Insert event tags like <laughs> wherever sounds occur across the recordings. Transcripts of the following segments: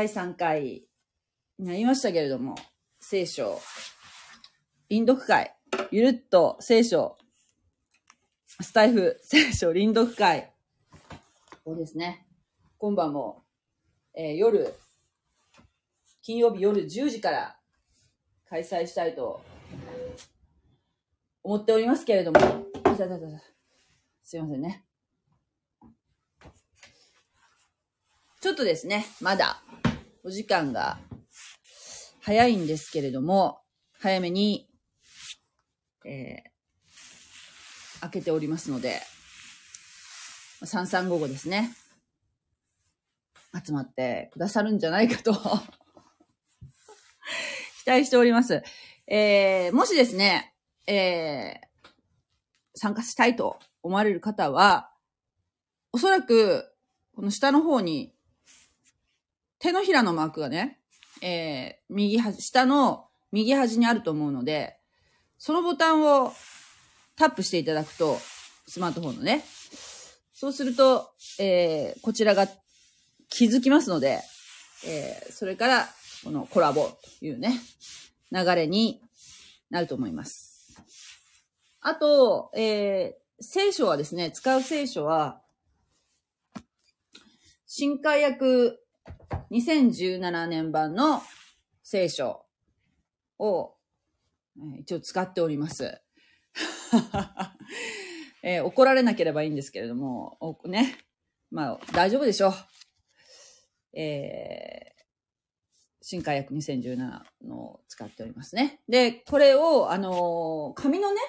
第3回になりましたけれども、聖書、臨読会、ゆるっと聖書、スタイフ、聖書、臨読会をですね、今晩も、えー夜、金曜日夜10時から開催したいと思っておりますけれども、すいませんね。ちょっとですね、まだお時間が早いんですけれども、早めに、えー開けておりますので、3355ですね。集まってくださるんじゃないかと <laughs> 期待しております。えーもしですね、えー参加したいと思われる方は、おそらく、この下の方に、手のひらのマークがね、えー右端、下の右端にあると思うので、そのボタンをタップしていただくと、スマートフォンのね、そうすると、えーこちらが気づきますので、えーそれから、このコラボというね、流れになると思います。あと、えー聖書はですね、使う聖書は、新海訳2017年版の聖書を、一応使っております。<laughs> えー怒られなければいいんですけれども、ね、まあ大丈夫でしょう。えー新海訳2017のを使っておりますね。で、これを、あのー紙のね、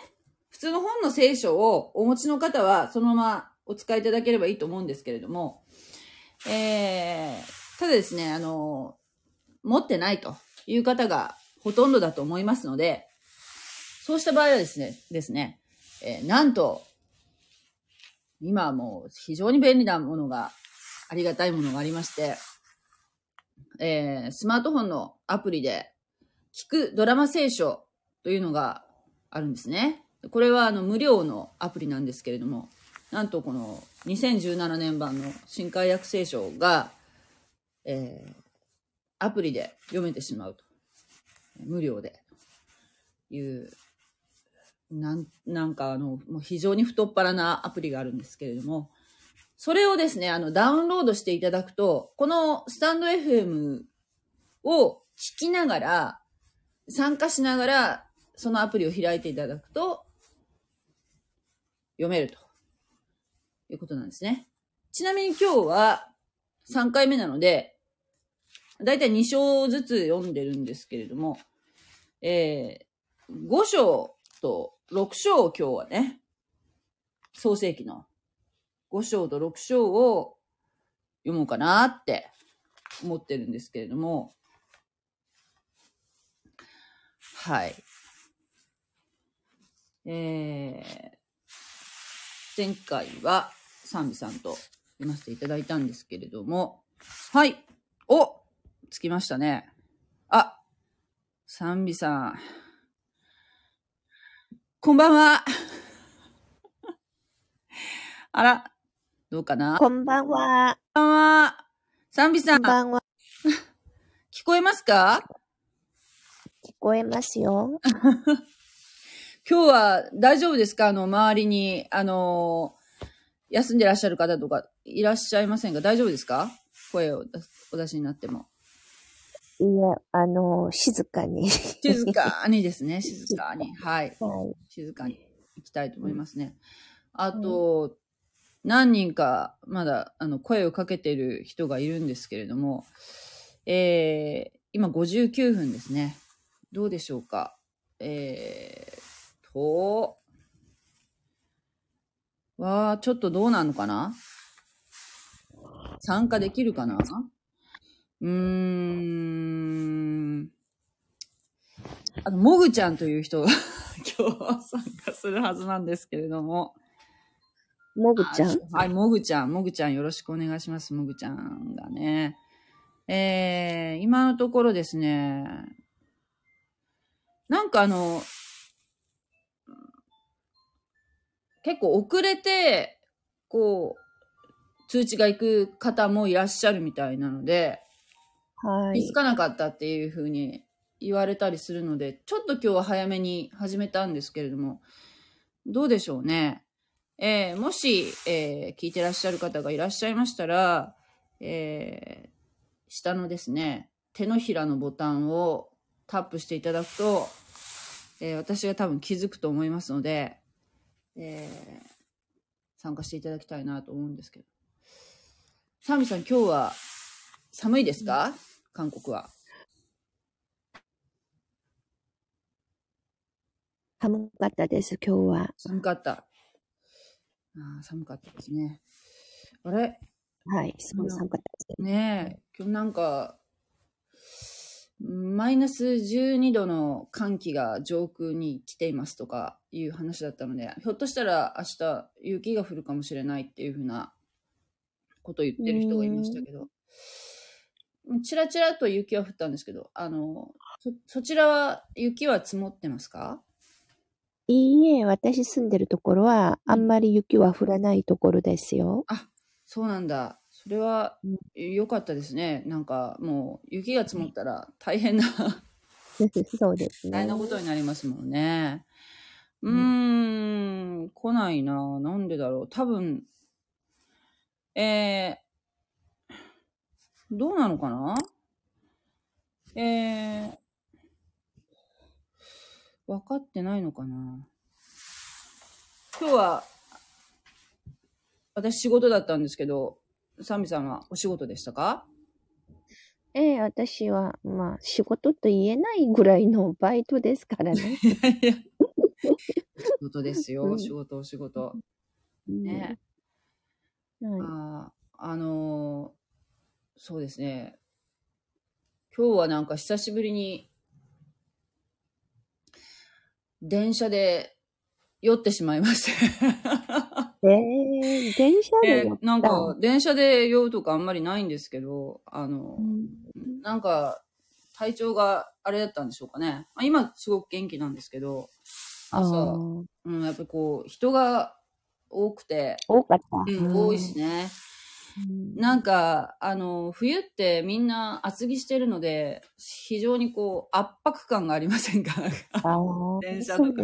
普通の本の聖書をお持ちの方はそのままお使いいただければいいと思うんですけれども、えー、ただですね、あの持ってないという方がほとんどだと思いますので、そうした場合はですね、ですね、えーなんと、今はもう非常に便利なものが、ありがたいものがありまして、えースマートフォンのアプリで、聞くドラマ聖書というのがあるんですね。これはあの無料のアプリなんですけれども、なんとこの2017年版の新海訳聖書が、えーアプリで読めてしまうと。無料で。いう、なん、なんかあの、もう非常に太っ腹なアプリがあるんですけれども、それをですね、あの、ダウンロードしていただくと、このスタンド FM を聞きながら、参加しながら、そのアプリを開いていただくと、読めるということなんですね。ちなみに今日は3回目なので、だいたい2章ずつ読んでるんですけれども、えー、5章と6章を今日はね、創世記の5章と6章を読もうかなって思ってるんですけれども、はい。えー、前回は賛美さんと読ませていただいたんですけれども、はい。おつきましたね。あ、賛美さん。こんばんは。<laughs> あら、どうかな？こんこんばんは。ばんは。賛美さん、こんばんは。<laughs> 聞こえますか？聞こえますよ。<laughs> 今日は大丈夫ですか？あの、周りに、あの休んでらっしゃる方とかいらっしゃいませんか？大丈夫ですか？声をお出しになっても。いや、あの、静かに。静かにですね、<laughs> 静かに。はい。はい。静かに行きたいと思いますね。あと、何人かまだあの声をかけている人がいるんですけれども、えー、今59分ですね。どうでしょうか？えー、と、わー、ちょっとどうなのかな？参加できるかな？うーん。あの、もぐちゃんという人が <laughs> 今日参加するはずなんですけれども。もぐちゃん？あはい、もぐちゃん、もぐちゃんよろしくお願いします。もぐちゃんがね。えー、今のところですね、なんかあの、結構遅れてこう、通知が行く方もいらっしゃるみたいなので、はい気づ。かなかったっていうふうに言われたりするので、ちょっと今日は早めに始めたんですけれども、どうでしょうね。えーもし、えー聞いてらっしゃる方がいらっしゃいましたら、えー下のですね、手のひらのボタンをタップしていただくと、えー私が多分気づくと思いますので、えー参加していただきたいなと思うんですけど。サミさん、今日は寒いですか、韓国は。寒かったです、今日は。寒かった。あー寒かったですね。あれ？はい、寒かったです。ねえ、今日なんか、マイナス12度の寒気が上空に来ていますとかいう話だったので、ひょっとしたら明日雪が降るかもしれないっていうふうなことを言ってる人がいましたけど、ちらちらと雪は降ったんですけど、あの、そそちらは雪は積もってますか？いいえ、私住んでるところは、あんまり雪は降らないところですよ。そうなんだ。それはうん良かったですね。なんかもう雪が積もったら大変な、<laughs> そうですね。大変なことになりますもんね。ううーん、来ないな。なんでだろう。多分、えー、どうなのかな？えー、分かってないのかな？今日は、私仕事だったんですけど、サミさんはお仕事でしたか？ええ、私は、まあ、仕事と言えないぐらいのバイトですからね。<laughs> いやいや。仕事ですよ、うん仕事、お仕事。うんね。はい。あーあのーそうですね。今日はなんか久しぶりに、電車で酔ってしまいまして。ええ電車でなんか、電車で酔うとかあんまりないんですけど、あのう、んなんか、体調があれだったんでしょうかね。まあ、今、すごく元気なんですけど、あ朝、ーうん、やっぱりこう、人が多くて、多かった。うん、多いしね。うん。なんか、あの、冬ってみんな厚着してるので、非常にこう、圧迫感がありませんか？<laughs> 電車とか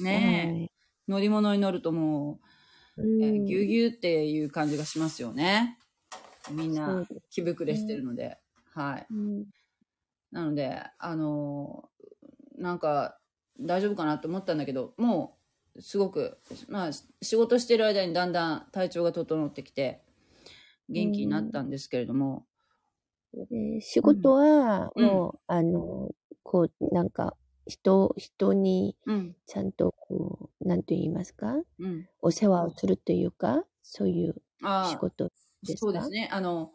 ね。ね乗り物に乗るともえ。う、えうんぎゅうぎゅうっていう感じがしますよね。みんそな気膨れしてるので。はい。うんなので、あの、なんか、大丈夫かなと思ったんだけど、もう、すごく、まあ、仕事してる間にだんだん体調が整ってきて、元気になったんですけれども、で仕事は、うんもう、あの、こう、なんか、人、人にうん、ちゃんと、こう、なんと言いますか？うん。お世話をするというか、そういうああ、仕事ですか？そうですね。あの、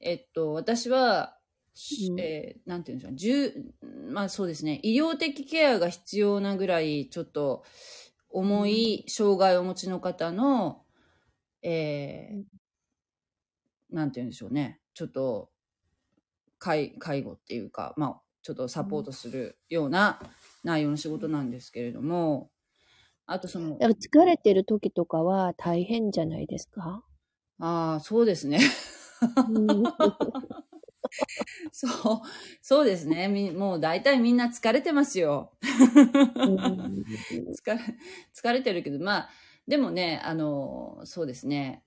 えっと、私は、しうん。えーなんていうんでしょう、重まあそうですね、医療的ケアが必要なぐらい、ちょっと重い障害をお持ちの方の、えーなんていうんでしょうね、ちょっと介介護っていうか、まあ、ちょっとサポートするような内容の仕事なんですけれども、あとその、だから疲れてる時とかは大変じゃないですか？ああ、そうですね。うん <laughs> そう、そうですね。みもう大体みんな疲れてますよ。うん疲れ、疲れてるけど、まあ、でもね、あの、そうですね。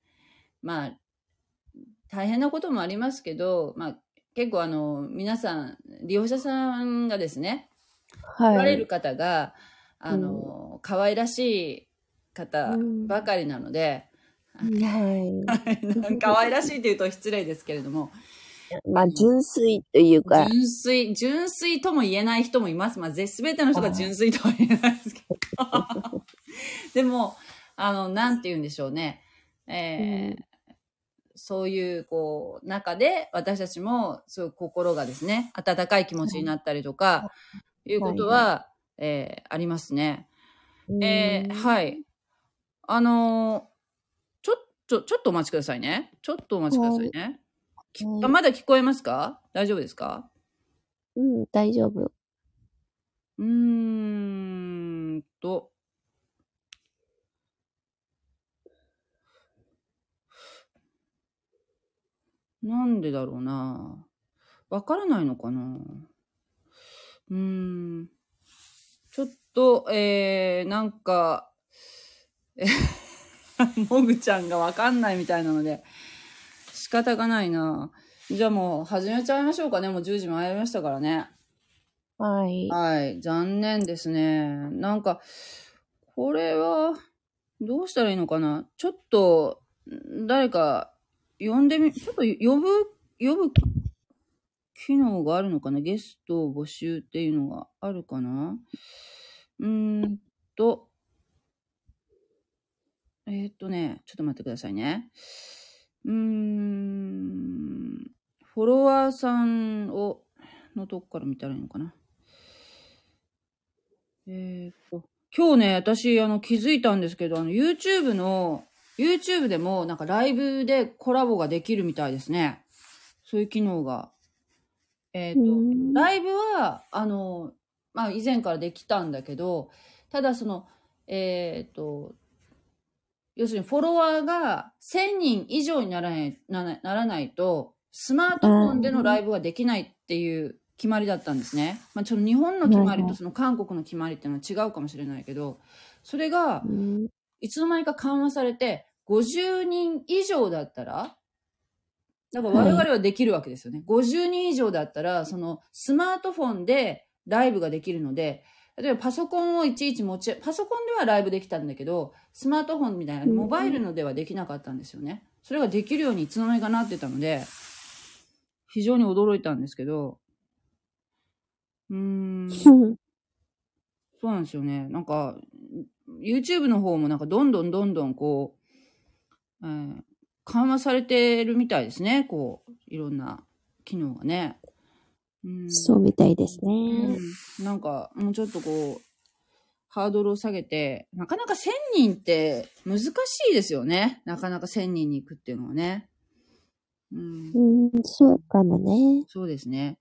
まあ、大変なこともありますけど、まあ、結構あの、皆さん、利用者さんがですね、来らはい。れる方が、あの、可愛らしい方ばかりなので、はい。<laughs> 可愛らしいというと失礼ですけれども、まあ、純粋というか、純粋、純粋とも言えない人もいます。まあ、すべての人が純粋とは言えないですけど。<laughs> でも、あの、なんて言うんでしょうね。えーそういう、こう、中で、私たちも、そういう心がですね、温かい気持ちになったりとか、いうことは、えーありますね。えーうんはい。あのーちょっと、ちょっとお待ちくださいね。ちょっとお待ちくださいね。あまだ聞こえますか？大丈夫ですか？うん、大丈夫。うーんと。なんでだろうな。わからないのかな。うーん。ちょっと、えー、なんか、え <laughs> もぐちゃんがわかんないみたいなので、仕方がないな。じゃあもう始めちゃいましょうかね。もう10時回りましたからね。はい。はい。残念ですね。なんか、これは、どうしたらいいのかな。ちょっと、誰か、呼んでみ、ちょっと呼ぶ、呼ぶ機能があるのかな？ゲストを募集っていうのがあるかな？うーんと、えーっとね、ちょっと待ってくださいね。うーん、フォロワーさんを、のとこから見たらいいのかな？えーっと、今日ね、私、あの、気づいたんですけど、あの、YouTube の、YouTube でも、なんかライブでコラボができるみたいですね。そういう機能が。えーっと、うんライブは、あの、まあ、以前からできたんだけど、ただその、えーっと、要するにフォロワーが1000人以上にならないならならないと、スマートフォンでのライブができないっていう決まりだったんですね。まあ、ちょっと日本の決まりとその韓国の決まりっていうのは違うかもしれないけど、それがうんいつの間にか緩和されて、50人以上だったら、だから我々はできるわけですよね。50人以上だったら、そのスマートフォンでライブができるので、例えばパソコンをいちいち持ち、パソコンではライブできたんだけど、スマートフォンみたいなうんモバイルのではできなかったんですよね。それができるようにいつの間にかなってたので、非常に驚いたんですけど、うーん。そうなんですよね。なんか、YouTube の方もなんかどんどんどんどんこう、えー緩和されてるみたいですね。こう、いろんな機能がね。うん、そうみたいですね。うんなんか、もうちょっとこう、ハードルを下げて、なかなか1000人って難しいですよね。なかなか1000人に行くっていうのはね。うんうん、そうかもね。そうですね。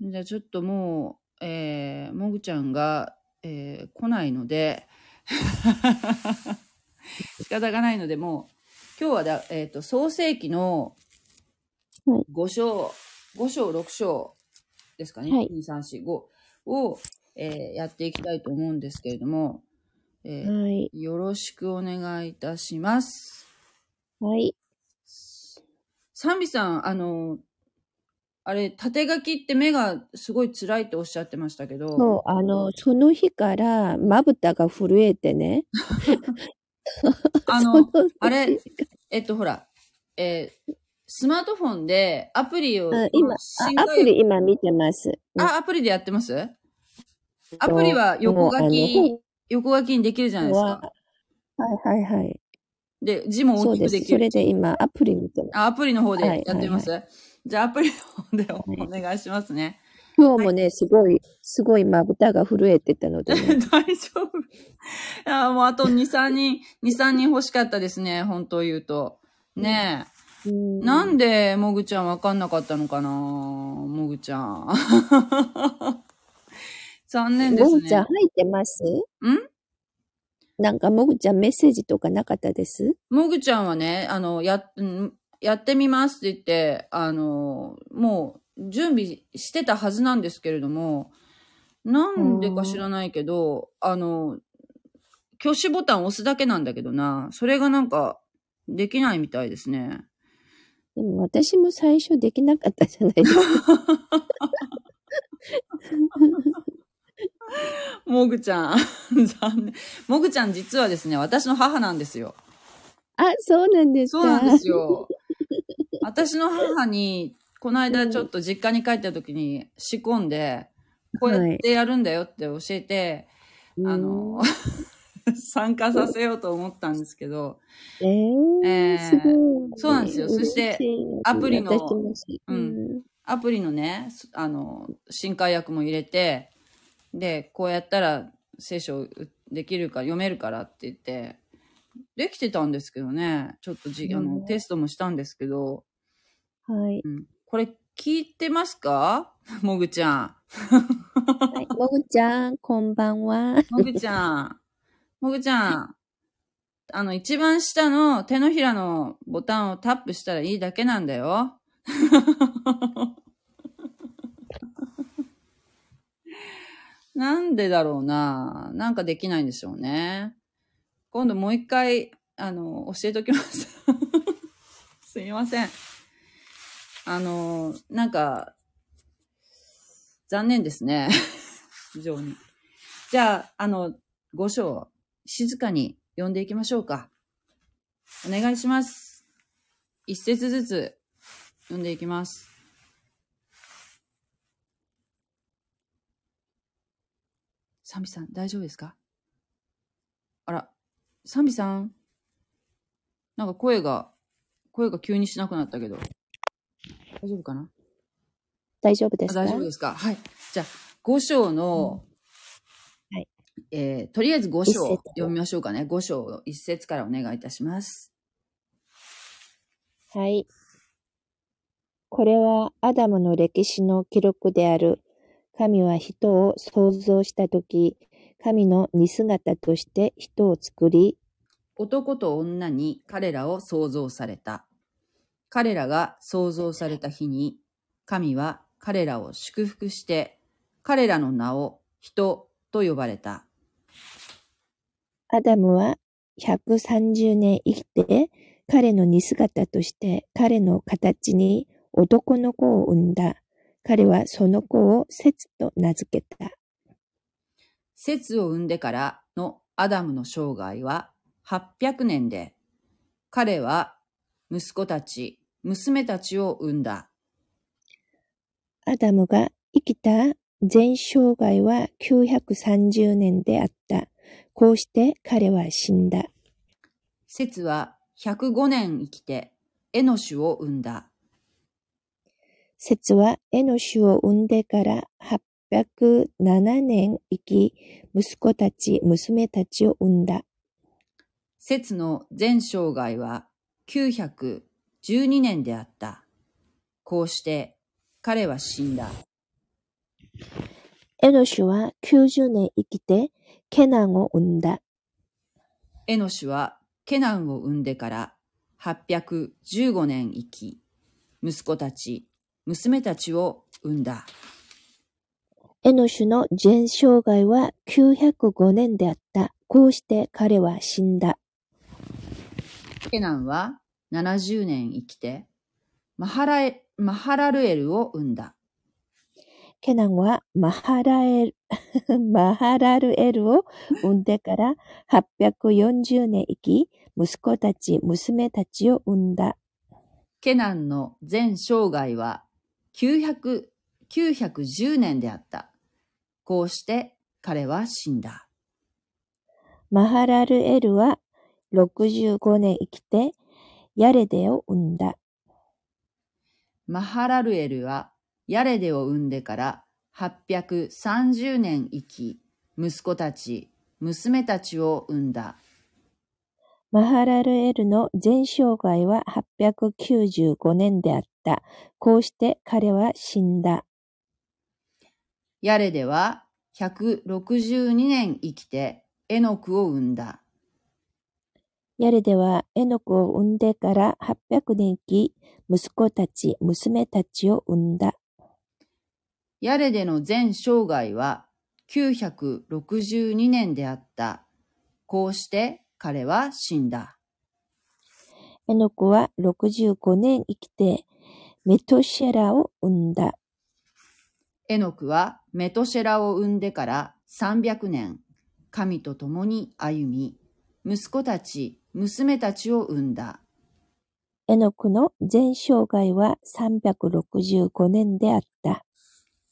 じゃあちょっともう、えー、もぐちゃんが、えー来ないので、<laughs> 仕方がないので、もう、今日はだ、えっ、と、創世記のはい5章、5章、6章ですかね。はい2、3、4、5を、えーやっていきたいと思うんですけれども、えーはい。よろしくお願いいたします。はい。サンビさん、あの、あれ、縦書きって目がすごい辛いっておっしゃってましたけど、そう、あの、その日からまぶたが震えてね。<laughs> あの、<laughs> あれ、えっと、ほら、えースマートフォンでアプリを、うん今、アプリ今見てます。あ、アプリでやってます？アプリは横書き、横書きにできるじゃないですはか。はいはいはい。で、字も。大きくできるそれ。で今、アプリ見てます。あ、アプリの方ではいやってみます、じゃあ、アプリの方でお願いしますね。今日もね、すごい、すごいまぶたが震えてたのでね、<laughs> 大丈夫。いや、もうあと2、3人、2、3人欲しかったですね、本当言うと。ねえ。うんなんで、もぐちゃんわかんなかったのかなもぐちゃん。<laughs> 残念ですね。もぐちゃん入ってます？ん？なんかもぐちゃんメッセージとかなかったです？もぐちゃんはね、あの、や、うんやってみますって言って、あの、もう準備してたはずなんですけれども、なんでか知らないけど、あの、挙手ボタンを押すだけなんだけどな、それがなんか、できないみたいですね。でも私も最初できなかったじゃないですか。<laughs> もぐちゃん。<laughs> 残念。もぐちゃん実はですね、私の母なんですよ。あ、そうなんですかそうなんですよ。私の母に、この間ちょっと実家に帰った時に仕込んで、こうやってやるんだよって教えて、うん。あの、参加させようと思ったんですけど、えー、えーすごい。そうなんですよ。そしてアプリのう。ん。アプリのね、すあの、新海訳も入れて、で、こうやったら聖書できるか読めるからって言って、できてたんですけどね、ちょっとじ、あの、うん。テストもしたんですけど、はい。うん、これ聞いてますか？<laughs> もぐちゃん。はい。もぐちゃん、こんばんは。もぐちゃん。もぐちゃん。あの、一番下の手のひらのボタンをタップしたらいいだけなんだよ。<laughs> なんでだろうな？なんかできないんでしょうね。今度もう一回、あの、教えときます。<laughs> すみません。あの、なんか、残念ですね。<laughs> 非常に。じゃあ、あの、五章、静かに読んでいきましょうか。お願いします。一節ずつ読んでいきます。サンビさん、大丈夫ですか？あら、サンビさん？なんか声が、声が急にしなくなったけど。大丈夫かな？大丈夫ですか？あ大丈夫ですかはい。じゃあ、5章の、はい。えー、とりあえず5章読みましょうかね。5章1節からお願いいたします。はい。これはアダムの歴史の記録である。神は人を創造したとき、神の似姿として人を作り、男と女に彼らを創造された。彼らが創造された日に、神は彼らを祝福して、彼らの名を人と呼ばれた。アダムは130年生きて、彼の似姿として彼の形に男の子を産んだ。彼はその子をセツと名付けた。節を生んでからのアダムの生涯は800年で、彼は息子たち、娘たちを産んだ。アダムが生きた全生涯は930年であった。こうして彼は死んだ。節は105年生きて、エノシュを産んだ。セツはエノシュを産んでから807年生き、息子たち、娘たちを産んだ。節の全生涯は912年であった。こうして彼は死んだ。エノシュは90年生きて、ケナンを産んだ。エノシュはケナンを産んでから815年生き、息子たち、娘たちを産んだ。エノシュの全生涯は905年であった。こうして彼は死んだ。ケナンは70年生きて、マハラエマハラルエルを産んだ。ケナンはマハラエル、マハラルエルを産 <laughs> んでから840年生き、息子たち、娘たちを産んだ。ケナンの全生涯は900 910年であった。こうして彼は死んだ。マハラルエルは65年生きて、ヤレデを産んだ。マハラルエルはヤレデを産んでから830年生き、息子たち、娘たちを産んだ。マハラルエルの全生涯は895年であった。こうして彼は死んだ。ヤレデは162年生きてエノクを産んだ。ヤレデはエノクを産んでから800年生き、息子たち、娘たちを産んだ。ヤレデの全生涯は962年であった。こうして彼は死んだ。エノクは65年生きて、メトシェラを産んだ。エノクはメトシェラを産んでから300年、神と共に歩み、息子たち、娘たちを産んだ。エノクの全生涯は365年であった。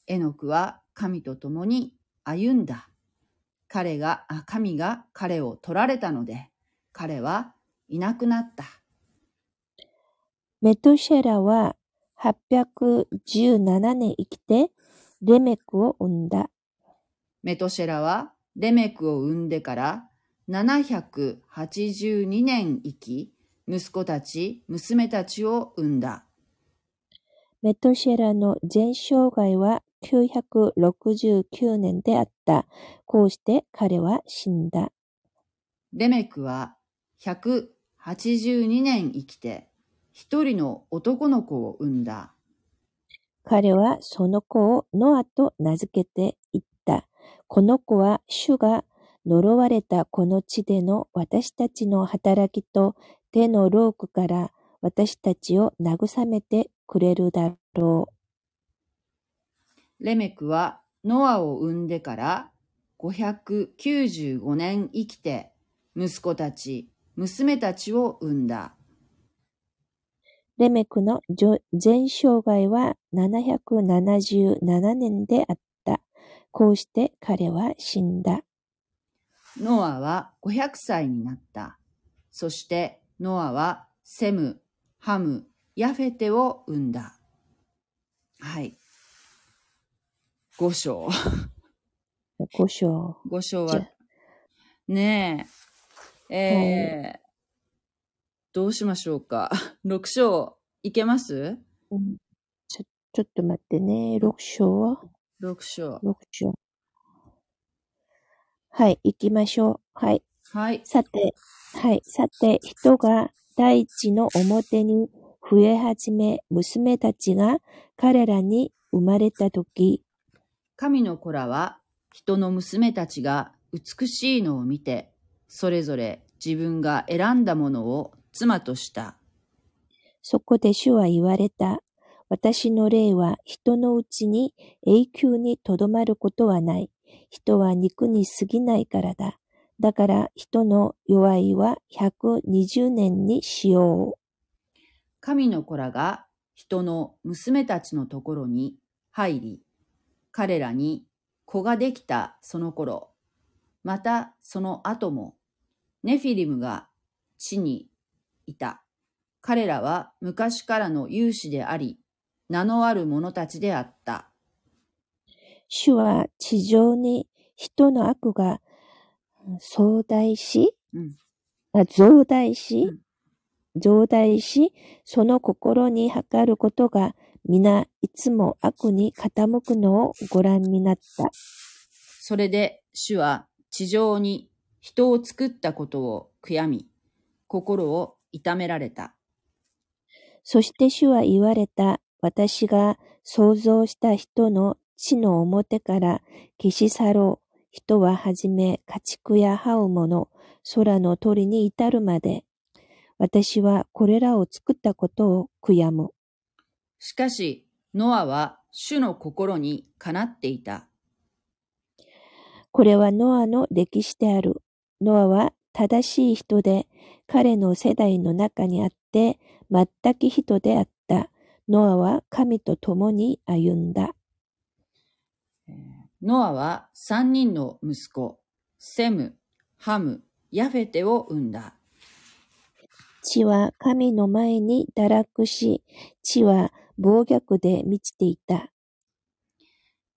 エノクは神と共に歩んだ。彼が、あ神が彼を取られたので、彼はいなくなった。メトシェラは817年生きて、レメクを産んだ。メトシェラはレメクを産んでから782年生き、息子たち、娘たちを産んだ。メトシェラの全生涯は969年であった。こうして彼は死んだ。レメクは182年生きて一人の男の子を産んだ。彼はその子をノアと名付けて言った。この子は主が呪われたこの地での私たちの働きと手の労苦から私たちを慰めてくれるだろう。レメクはノアを産んでから595年生きて息子たち、娘たちを産んだ。レメクの全生涯は777年であった。こうして彼は死んだ。ノアは500歳になった。そしてノアはセム、ハム、ヤフェテを産んだ。はい。五章。五章。五章は、ねえ、えーどうしましょうか。六章、いけます？うんちょ、ちょっと待ってね。六章。六章。六章。はい、行きましょう。はい。はい。さて、はい。さて、人が大地の表に増え始め、娘たちが彼らに生まれたとき、神の子らは人の娘たちが美しいのを見て、それぞれ自分が選んだものを妻とした。そこで主は言われた。私の霊は人のうちに永久にとどまることはない。人は肉に過ぎないからだ。だから人の弱いは120年にしよう。神の子らが人の娘たちのところに入り、彼らに子ができたその頃、またその後も、ネフィリムが地にいた。彼らは昔からの勇士であり、名のある者たちであった。主は地上に人の悪が壮大し、うんあ増大し、うん増大し、その心に測ることが皆いつも悪に傾くのをご覧になった。それで主は地上に人を作ったことを悔やみ、心を痛められた。そして主は言われた。私が創造した人の地の表から消し去ろう。人ははじめ家畜や這うもの、空の鳥に至るまで。私はこれらを作ったことを悔やむ。しかし、ノアは主の心にかなっていた。これはノアの歴史である。ノアは正しい人で、彼の世代の中にあって、全く人であった。ノアは神と共に歩んだ。ノアは三人の息子、セム、ハム、ヤフェテを産んだ。地は神の前に堕落し、地は暴虐で満ちていた。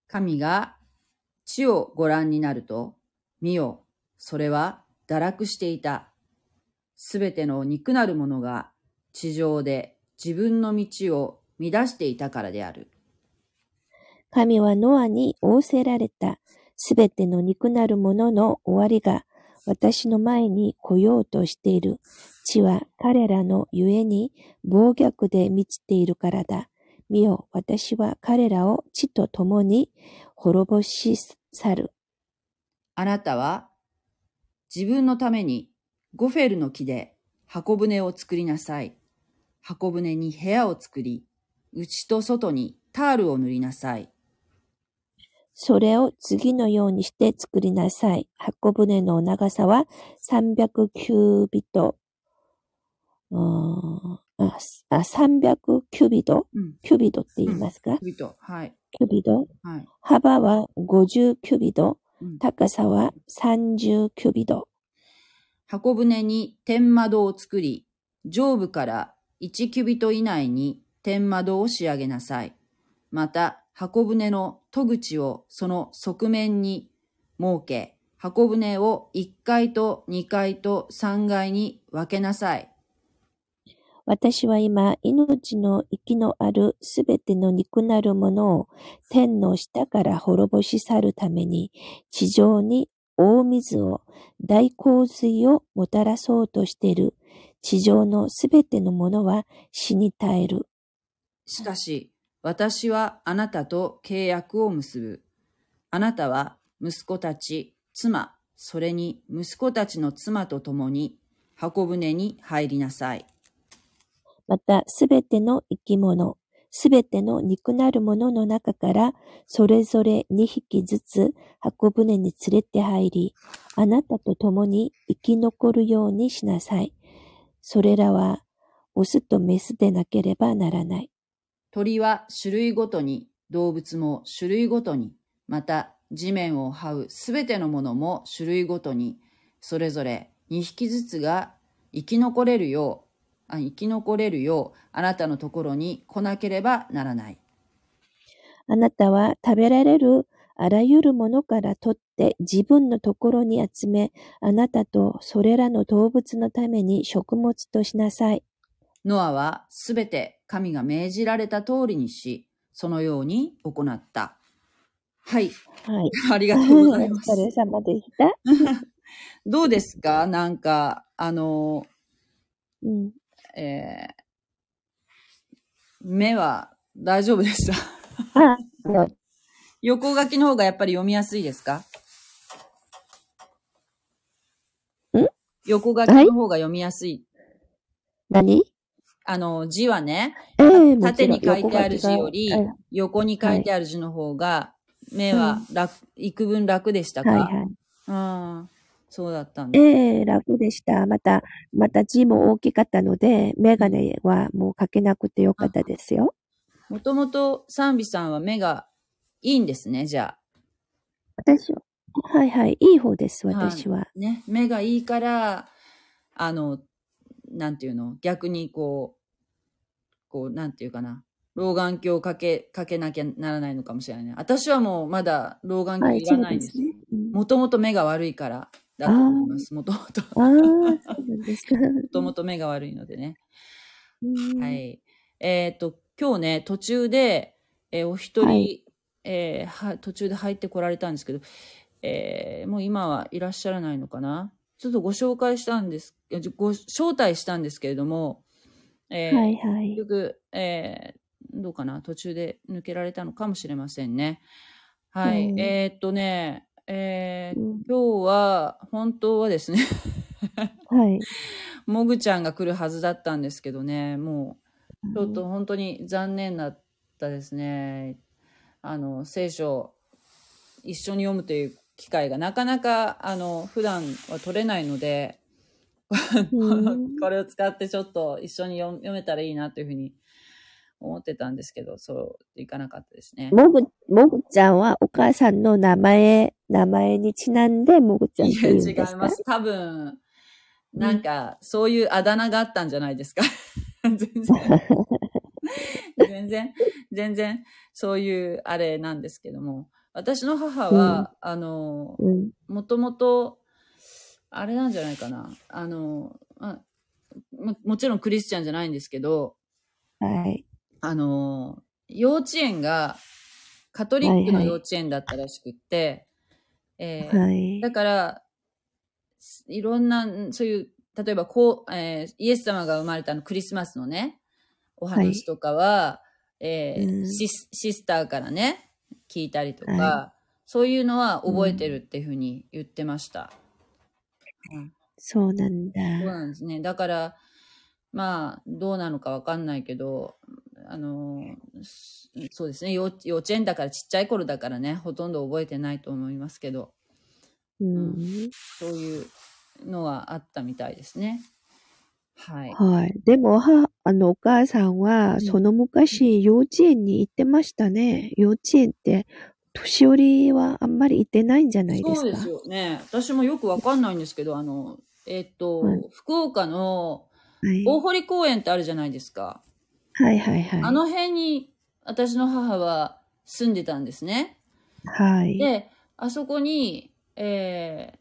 神が地をご覧になると、見よ、それは堕落していた。すべての肉なるものが地上で自分の道を乱していたからである。神はノアに仰せられた。すべての肉なるものの終わりが私の前に来ようとしている。地は彼らのゆえに暴虐で満ちているからだ。見よ、私は彼らを地と共に滅ぼし去る。あなたは自分のためにゴフェルの木で箱舟を作りなさい。箱舟に部屋を作り、内と外にタールを塗りなさい。それを次のようにして作りなさい。箱舟の長さは300キュービット。うーんあ、すあ300キュビドうん。キュビドって言いますか、ビト。はい。キュビドはい。幅は50キュビド。うん高さは30キュビド。箱舟に天窓を作り、上部から1キュビト以内に天窓を仕上げなさい。また、箱舟の戸口をその側面に設け、箱舟を1階と2階と3階に分けなさい。私は今、命の息のあるすべての肉なるものを天の下から滅ぼし去るために、地上に大水を、大洪水をもたらそうとしている。地上のすべてのものは死に絶える。しかし、私はあなたと契約を結ぶ。あなたは息子たち、妻、それに息子たちの妻と共に箱舟に入りなさい。また、すべての生き物、すべての肉なるものの中から、それぞれ2匹ずつ箱舟に連れて入り、あなたと共に生き残るようにしなさい。それらは、オスとメスでなければならない。鳥は種類ごとに、動物も種類ごとに、また地面を這うすべてのものも種類ごとに、それぞれ2匹ずつが生き残れるよう、あ生き残れるよう、あなたのところに来なければならない。あなたは食べられるあらゆるものから取って自分のところに集め、あなたとそれらの動物のために食物としなさい。ノアはすべて神が命じられた通りにし、そのように行った。はい。はい。<laughs> ありがとうございます <laughs> お。疲れ様でした。<laughs> どうですか？なんか、あの、うん。えー目は大丈夫でした？横書きの方がやっぱり読みやすいですか？ん？横書きの方が読みやすい。何？あの、字はね、ええもち縦に書いてある字より横に書いてある字の方が、目は楽、幾分楽でしたか、はいはい。うん。そうだったんだ。ええ楽でした。また、また字も大きかったので、メガネはもうかけなくてよかったですよ。もともと賛美さんは目がいいんですね、じゃ私は、はいはい、いい方です、私は。あ。ね。目がいいから、あの、なんていうの？逆にこう、こう、なんていうかな。老眼鏡をかけ、かけなきゃならないのかもしれないね。私はもうまだ老眼はい、鏡いらないんですもともと目が悪いからだと思います。もともと。もともと目が悪いのでね。うんはい。えっ、と、今日ね、途中で、えーお一人、はいえーは、途中で入ってこられたんですけど、えーもう今はいらっしゃらないのかなちょっとご紹介したんです、ご招待したんですけれども、えーはいはい結。局、えーどうかな途中で抜けられたのかもしれませんね。はい。うんえーっとね、えーうん今日は、本当はですね、はい。<laughs> もぐちゃんが来るはずだったんですけどね、もう、ちょっと本当に残念だったですね。あの、聖書、一緒に読むという機会がなかなか、あの、普段は取れないので、うんこれを使ってちょっと一緒に読読めたらいいなというふうに思ってたんですけど、そういかなかったですね。もぐ、もぐちゃんはお母さんの名前、名前にちなんでもぐちゃんいや、って言うん違いですかます。多分、なんか、そういうあだ名があったんじゃないですか。<laughs> 全然。全然、全然、そういうあれなんですけども。私の母は、あの、うん。もともと、あれなんじゃないかな。あの、あももちろんクリスチャンじゃないんですけど、はい。あの、幼稚園がカトリックの幼稚園だったらしくって、えーはい。だから、いろんな、んそういう、例えばこう、えーイエス様が生まれたのクリスマスのね、お話とかは、えーうんシスシスターからね、聞いたりとか、はそういうのは覚えてるっていうふうに言ってました。うんそうなんだ。そうなんですね。だから、まあ、どうなのかわかんないけど、あの、すそうですね幼、幼稚園だからちっちゃい頃だからね、ほとんど覚えてないと思いますけど、うん。そういうのはあったみたいですね。はい。はい。でも、は、あの、お母さんは、うんその昔、幼稚園に行ってましたね。幼稚園って、年寄りはあんまり行ってないんじゃないですか？そうですよね。私もよくわかんないんですけど、あの、えっ、と、はい福岡のはい。大堀公園ってあるじゃないですか。はいはいはい。あの辺に私の母は住んでたんですね。はい。で、あそこに、えー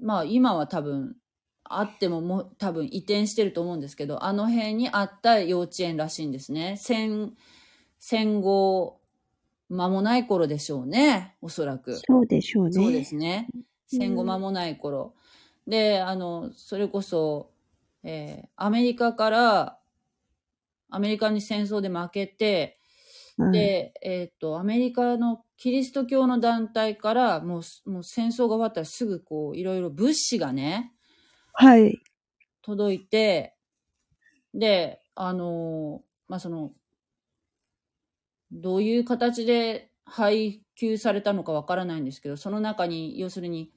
まあ今は多分、あってももう多分移転してると思うんですけど、あの辺にあった幼稚園らしいんですね。戦、戦後、間もない頃でしょうね、おそらく。そうでしょうね。そうですね。うん戦後間もない頃。で、あの、それこそ、えーアメリカから、アメリカに戦争で負けて、はい。で、えっ、と、アメリカのキリスト教の団体から、もうす、もう戦争が終わったらすぐこう、いろいろ物資がね、はい。届いて、で、あのーまあ、その、どういう形で配給されたのかわからないんですけど、その中に、要するに、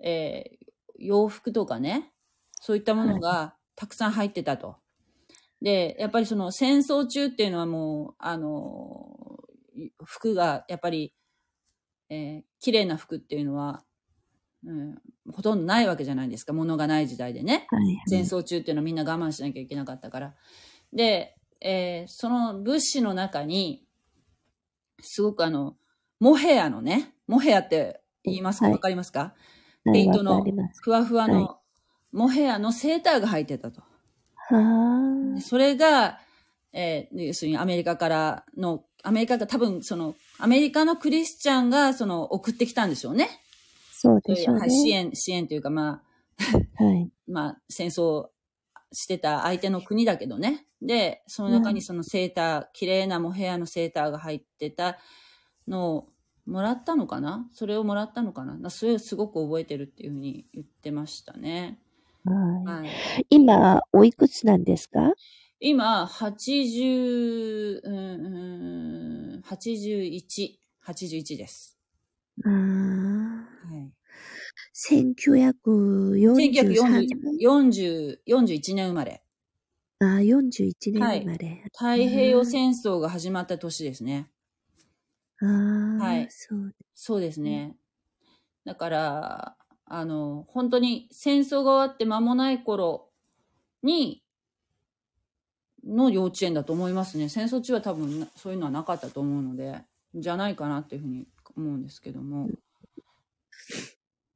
えー洋服とかね、そういったものがたくさん入ってたと。で、やっぱりその戦争中っていうのはもう、あのー服がやっぱり、えー綺麗な服っていうのは、うん、ほとんどないわけじゃないですか。物がない時代でね。はい。戦争中っていうのはみんな我慢しなきゃいけなかったから。で、えーその物資の中に、すごくあの、モヘアのね、モヘアって言いますか？わ、はいかりますか？はい。わペイントの。ふわふわはのモヘアのセーターが入ってたと。はでそれが、えー要するにアメリカからの、アメリカが多分その、アメリカのクリスチャンがその送ってきたんでしょうね。そうでしょうね。はい、支援、支援というかまあ、はい。<laughs> まあ、戦争してた相手の国だけどね。で、その中にそのセーター、綺麗なモヘアのセーターが入ってたのをもらったのかな？それをもらったのかな？なそれをすごく覚えてるっていうふうに言ってましたね。ははい。い。今、おいくつなんですか？今、80、うん、うん81、81です。ああ。はい。1943 1940 41年生まれ。ああ、41年生まれ。太平洋戦争が始まった年ですね。ああ、はいそう。そうですね。だから、あの、本当に戦争が終わって間もない頃に、の幼稚園だと思いますね。戦争中は多分なそういうのはなかったと思うので、じゃないかなっていうふうに思うんですけども。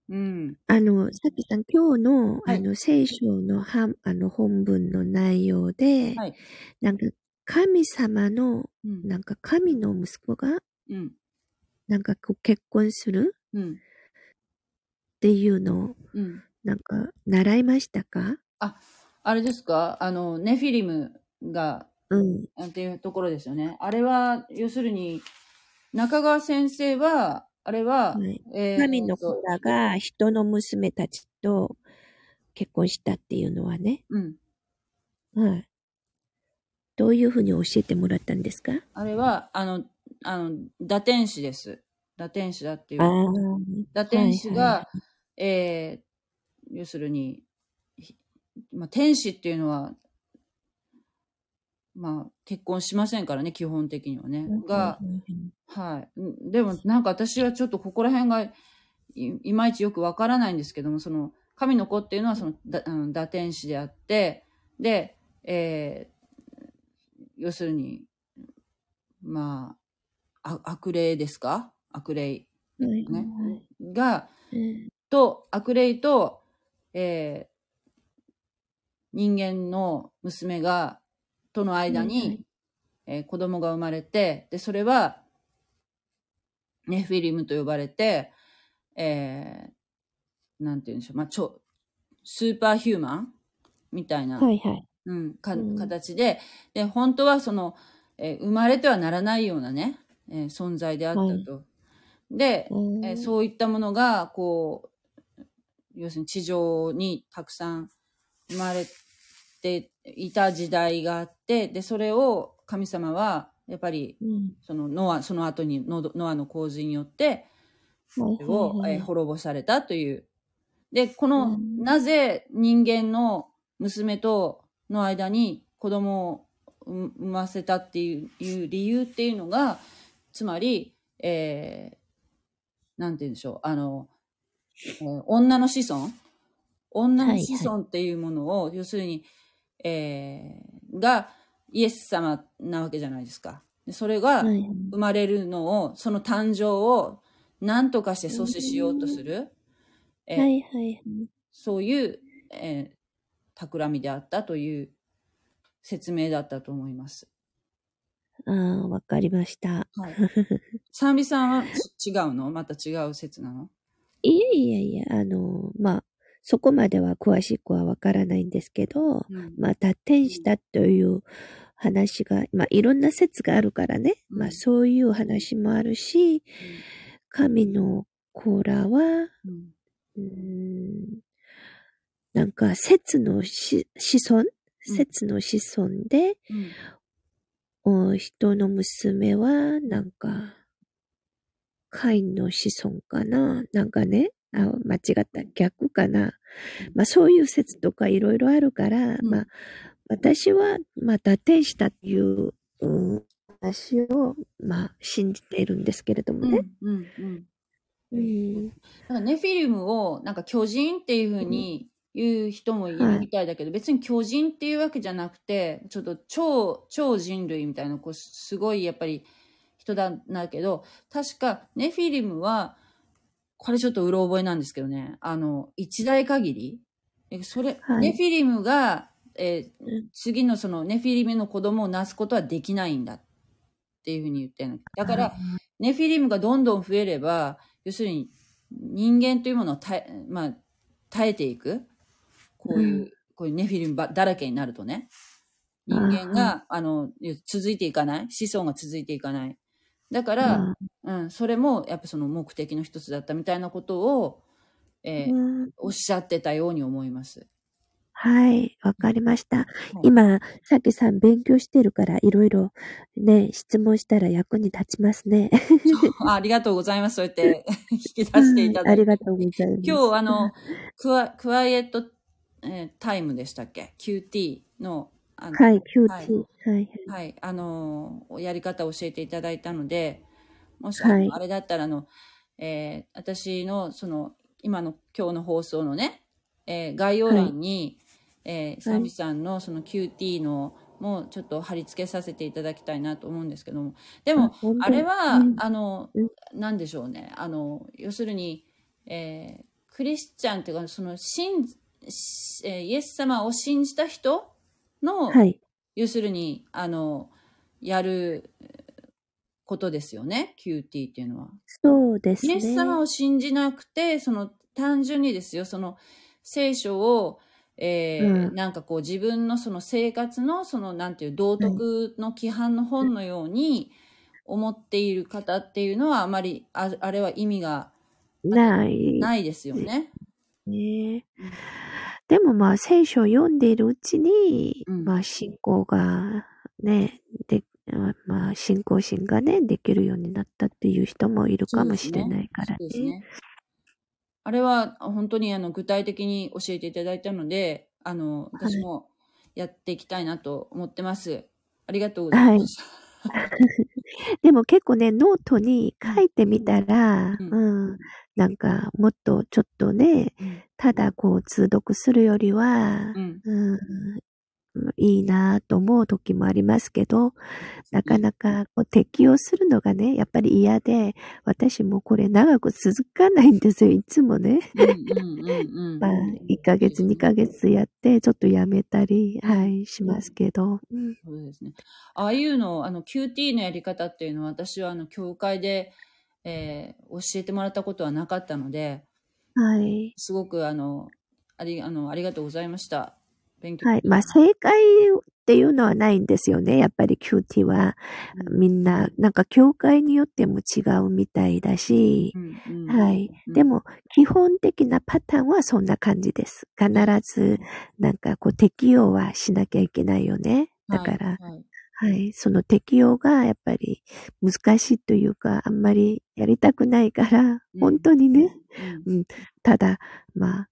うん。あの、さきさん、今日の、はいあの、聖書のはあの本文の内容で、はいなんか、神様の、うん。なんか神の息子が、うん。なんかこう結婚するうん。っていうのを、うん。なんか、習いましたか？あれですか？あの、ネフィリムが、うん。っていうところですよね。あれは、要するに、中川先生は、あれは、はいえー神の子とらが人の娘たちと結婚したっていうのはね、うん。はい。どういうふうに教えてもらったんですか？あれは、あの、あの、打天使です。打天使だっていう。打天使が、はえー要するに、ひまあ、天使っていうのは、まあ、結婚しませんからね、基本的にはね。が、うんはい。うんでも、なんか私はちょっとここら辺がいいまいちよくわからないんですけども、その、神の子っていうのはその、だあの打天使であって、で、えー要するに、まあ、あ悪霊ですか？悪霊。はい。ね。うん。と、悪霊と、えー人間の娘が、との間に、はいはい。えー子供が生まれて、で、それは、ネフィリムと呼ばれて、えーなんて言うんでしょう、まあ、ちょ、スーパーヒューマンみたいな、はいはい。うん、かうん形で、で、本当はその、えー生まれてはならないようなね、えー存在であったと。で、えーそういったものが、こう、要するに地上にたくさん生まれていた時代があって、で、それを神様は、やっぱり、うん。そのノア、その後にノノアの洪水によって、はいを、はいはい。えー滅ぼされたという。で、この、うん。なぜ人間の娘との間に子供を産産ませたっていういう理由っていうのが、つまり、えーなんて言うんでしょう、あの、えー女の子孫？女の子孫っていうものを、要するに、えーがイエス様なわけじゃないですか。でそれが、はい生まれるのを、その誕生を何とかして阻止しようとする、えーはいはい。そういう、えー企みであったという説明だったと思います。ああ、わかりました。はい。賛美さんはち <laughs> 違うの？また違う説なの？いえいえいえ、あの、まあ、そこまでは詳しくはわからないんですけど、うん。まあ、脱天したという話が、まあ、いろんな説があるからね、うん。まあ、そういう話もあるし、神の子らは、うんなんか、説のし子孫？うん。説の子孫で、うん。お人の娘は、なんか、カインの子孫かな？なんかね、あ、間違った、逆かな。まあそういう説とかいろいろあるから、うんまあ私は、まあ脱天したっていう、うん、話を、まあ信じているんですけれどもね。うんうんうん。だからネフィリムをなんか巨人っていうふうに言う人もいるみたいだけど、別に巨人っていうわけじゃなくてちょっと超超人類みたいなこうすごいやっぱり人だなけど確かネフィリムはこれちょっとうろ覚えなんですけどねあの一代限りえそれ、はいネフィリムが、えーうん次のそのネフィリムの子供をなすことはできないんだっていうふうに言ってるのだから、ネフィリムがどんどん増えれば、要するに人間というものを耐え、まあ、耐えていく。こういう、うんこういうネフィリムばだらけになるとね。人間が、あの、続いていかない。子孫が続いていかない。だから、うん、それもやっぱその目的の一つだったみたいなことを、えーうんおっしゃってたように思います。はい、わかりました。はい今、さきさん勉強してるから、いろいろね、質問したら役に立ちますね。あありがとうございます。そうやって <laughs> 引き出していただいて。うんありがとうございます。今日、あの、クワクワイエット、えータイムでしたっけ ?QT の、あのはい、QT。ははいい、はい、あのーやり方を教えていただいたので、もし、はい。あれだったら、あの、えー私の、その、今の、今日の放送のね、えー概要欄に、えーサビさんのその QT のもちょっと貼り付けさせていただきたいなと思うんですけども、でも、あれは、うん。あのうん、なんでしょうね。あの、要するに、えークリスチャンっていうか、その、信、しえーイエス様を信じた人の、はい。要するに、あの、やることですよね？QT っていうのは。そうですね。イエス様を信じなくて、その、単純にですよ、その、聖書を、えーうんなんかこう自分のその生活のそのなんていう道徳の規範の本のように思っている方っていうのはあまりああれは意味がない。ないですよね。ね。でもまあ聖書を読んでいるうちに、うんまあ信仰がね、で、まあ信仰心がね、できるようになったっていう人もいるかもしれないからね。ね。あれは本当にあの具体的に教えていただいたので、あの私もやっていきたいなと思ってます。ありがとうございます。<laughs> でも結構ね、ノートに書いてみたら、うんうん、なんかもっとちょっとね、うん。ただこう通読するよりはう、ん。うん、いいなと思う時もありますけど、なかなかこう適用するのがね、やっぱり嫌で、私もこれ長く続かないんですよ、いつもね。まあ、1ヶ月、2ヶ月やって、ちょっとやめたり、はい、しますけど。うんそうですね。ああいうの、あの、QT のやり方っていうのは、私は、あの、教会で、えー教えてもらったことはなかったので、はい。すごく、あの、あり、あの、ありがとうございました。勉強。はい。まあ、正解っていうのはないんですよね。やっぱり QT は、みんな、なんか教会によっても違うみたいだし、うんうんはい。うんでも、基本的なパターンはそんな感じです。必ず、なんかこう適用はしなきゃいけないよね。だから、はいはいはい。その適用がやっぱり難しいというか、あんまりやりたくないから、うん本当にね、うんただ、まあ、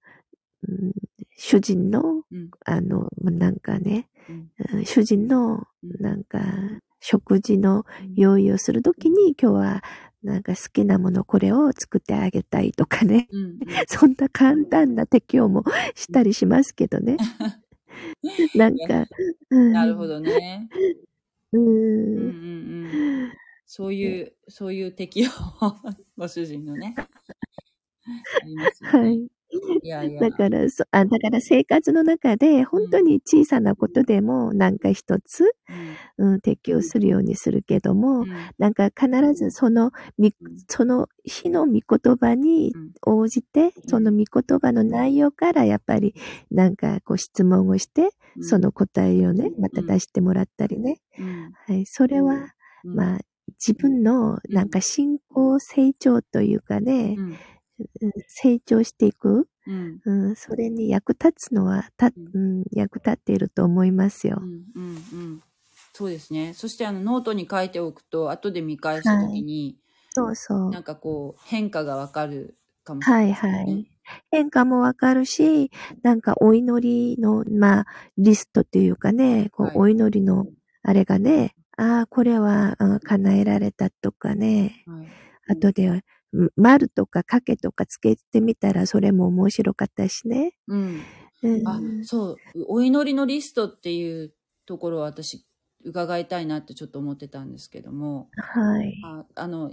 うん、主人の、うんあの、なんかね、うんうん主人の、うんなんか、食事の用意をするときに、今日は、なんか好きなものこれを作ってあげたいとかね。うんうん <laughs> そんな簡単な適用もしたりしますけどね。<laughs> なんか、うんなるほどね。ううんうんん。うん。そういう、そういう適用、ご主人のね。ね。はい。いやいや。だから、そあだから生活の中で本当に小さなことでもなんか一つ、うん、適用するようにするけども、うん。なんか必ずそのその日の御言葉にうん。応じて、その御言葉の内容からやっぱりなんかこう質問をして、うん。その答えをね、また出してもらったりね。うん。はい。それは、うん。まあ、自分のなんか信仰成長というかねう、んうん成長していく、うんうん、それに役立つのは、た、うん、役立っていると思いますよう。んうんうんそうですね。そしてあのノートに書いておくと、後で見返したときに、そうそう。なんかこう変化がわかるかもしれなはいいですね。はい。変化もわかるし、なんかお祈りの、まあ、リストというかね、こうはいお祈りのあれがね、ああ、これはあ叶えられたとかね、はい後で、うん丸とか掛けとかつけてみたらそれも面白かったしね。うん。うん、あ、そう。お祈りのリストっていうところを私伺いたいなってちょっと思ってたんですけども、はい。ああの、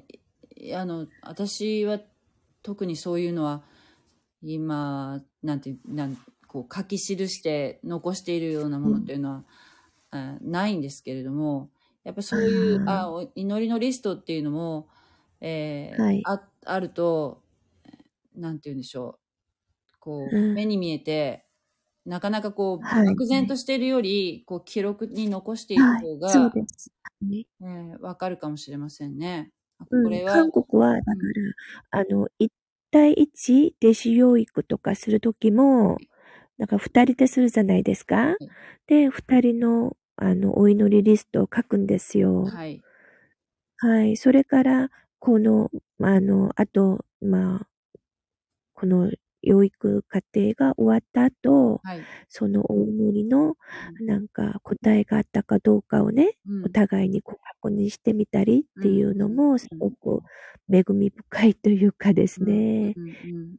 いあの、私は特にそういうのは今、なんて、なんこう書き記して残しているようなものっていうのは、あないんですけれども、やっぱそういう、あ祈りのリストっていうのも、えーはいああると、なんて言うんでしょう。こう、うん目に見えて、なかなかこう、はい漠然としているより、こう、記録に残しているはい方。が、そうです。ねえーわかるかもしれませんね。これは、韓国は、だから、あの、一対一弟子養育とかするときも、なんか二人でするじゃないですか。で、二人の、あの、お祈りリストを書くんですよ。はい。はい。それから、この、あの、あと、まあ、この養育過程が終わった後、はい。そのお祈りの、なんか答えがあったかどうかをね、うんお互いにこう確認してみたりっていうのも、すごく恵み深いというかですね。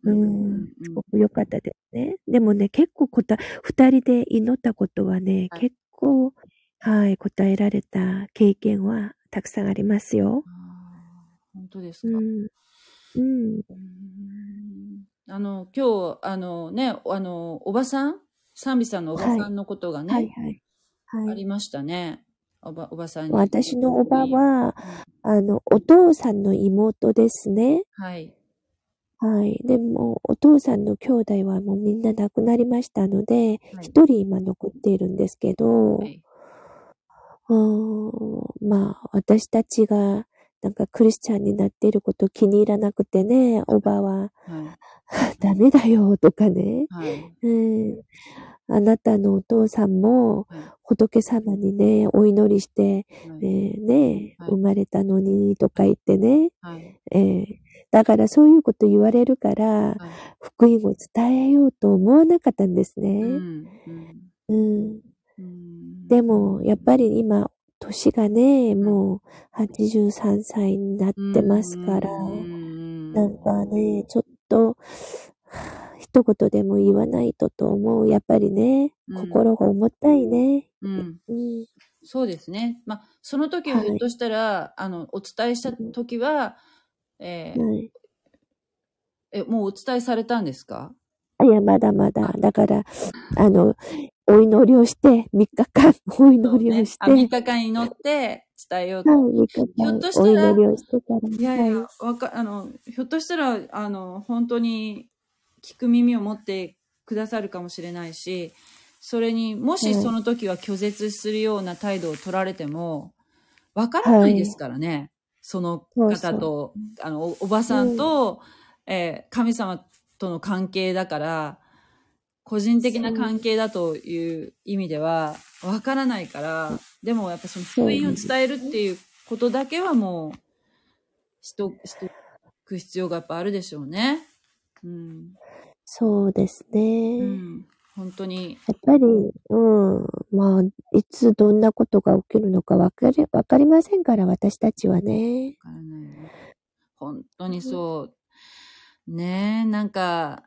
ううんん、すごく良かったですね。でもね、結構答え、二人で祈ったことはね、はい結構、はい、答えられた経験はたくさんありますよ。本当ですか？うん。うん。うんあの、今日、あのね、あの、おばさん賛美さんのおばさんのことがね、はいはい。はい。ありましたね。おば、おばさんに。私のおばは、あの、お父さんの妹ですね。はい。はい。でも、お父さんの兄弟はもうみんな亡くなりましたので、はい一、人今残っているんですけど、はい。うーんまあ、私たちが、なんかクリスチャンになっていること気に入らなくてね、おばは、はい。<laughs> ダメだよとかね、はい。うん、あなたのお父さんもはい。仏様にね、お祈りして、はい。えーね、はい。生まれたのにとか言ってね、はい。えーだからそういうこと言われるから、はい。福音を伝えようと思わなかったんですね。うん。うん。でも、やっぱり今、年がね、もう83歳になってますから、うんなんかね、ちょっと、はあ一言でも言わないとと思う。やっぱりね、うん心が重たいね。うん。うん。そうですね。まあ、その時ははいひょっとしたら、あの、お伝えした時は、えーはい。え、もうお伝えされたんですか？いや、まだまだ。だから、あの、お祈りをして、3日間お祈りをして、あ、3日間祈って伝えようと。はい、3日ひょっ間としたらお祈りをしてから、いやいや、はわか、あの、ひょっとしたら、あの、本当に聞く耳を持ってくださるかもしれないし、それにもしはい。その時は拒絶するような態度を取られても、わからないですからね。その方そうと、あの、おおばさんと、えー神様との関係だから、個人的な関係だという意味では、わからないから、でもやっぱその福音を伝えるっていうことだけはもう、しと、しとく必要がやっぱあるでしょうね。うん。そうですね。うん。本当に。やっぱり、うん、まあ、いつどんなことが起きるのかわかり、わかりませんから、私たちはね。わからないね。本当にそう。ねえ、なんか、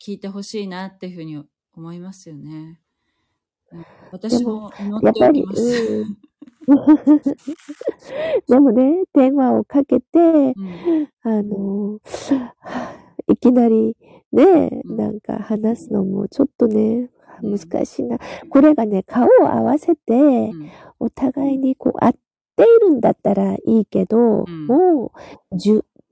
聞いてほしいなっていうふうに思いますよね。うん私も祈っておきます。うん。<laughs> でもね、電話をかけて、うんあの、いきなりねなんか話すのもちょっとね、うん難しいな。これがね、顔を合わせて、うんお互いにこう合っているんだったらいいけど、うんもう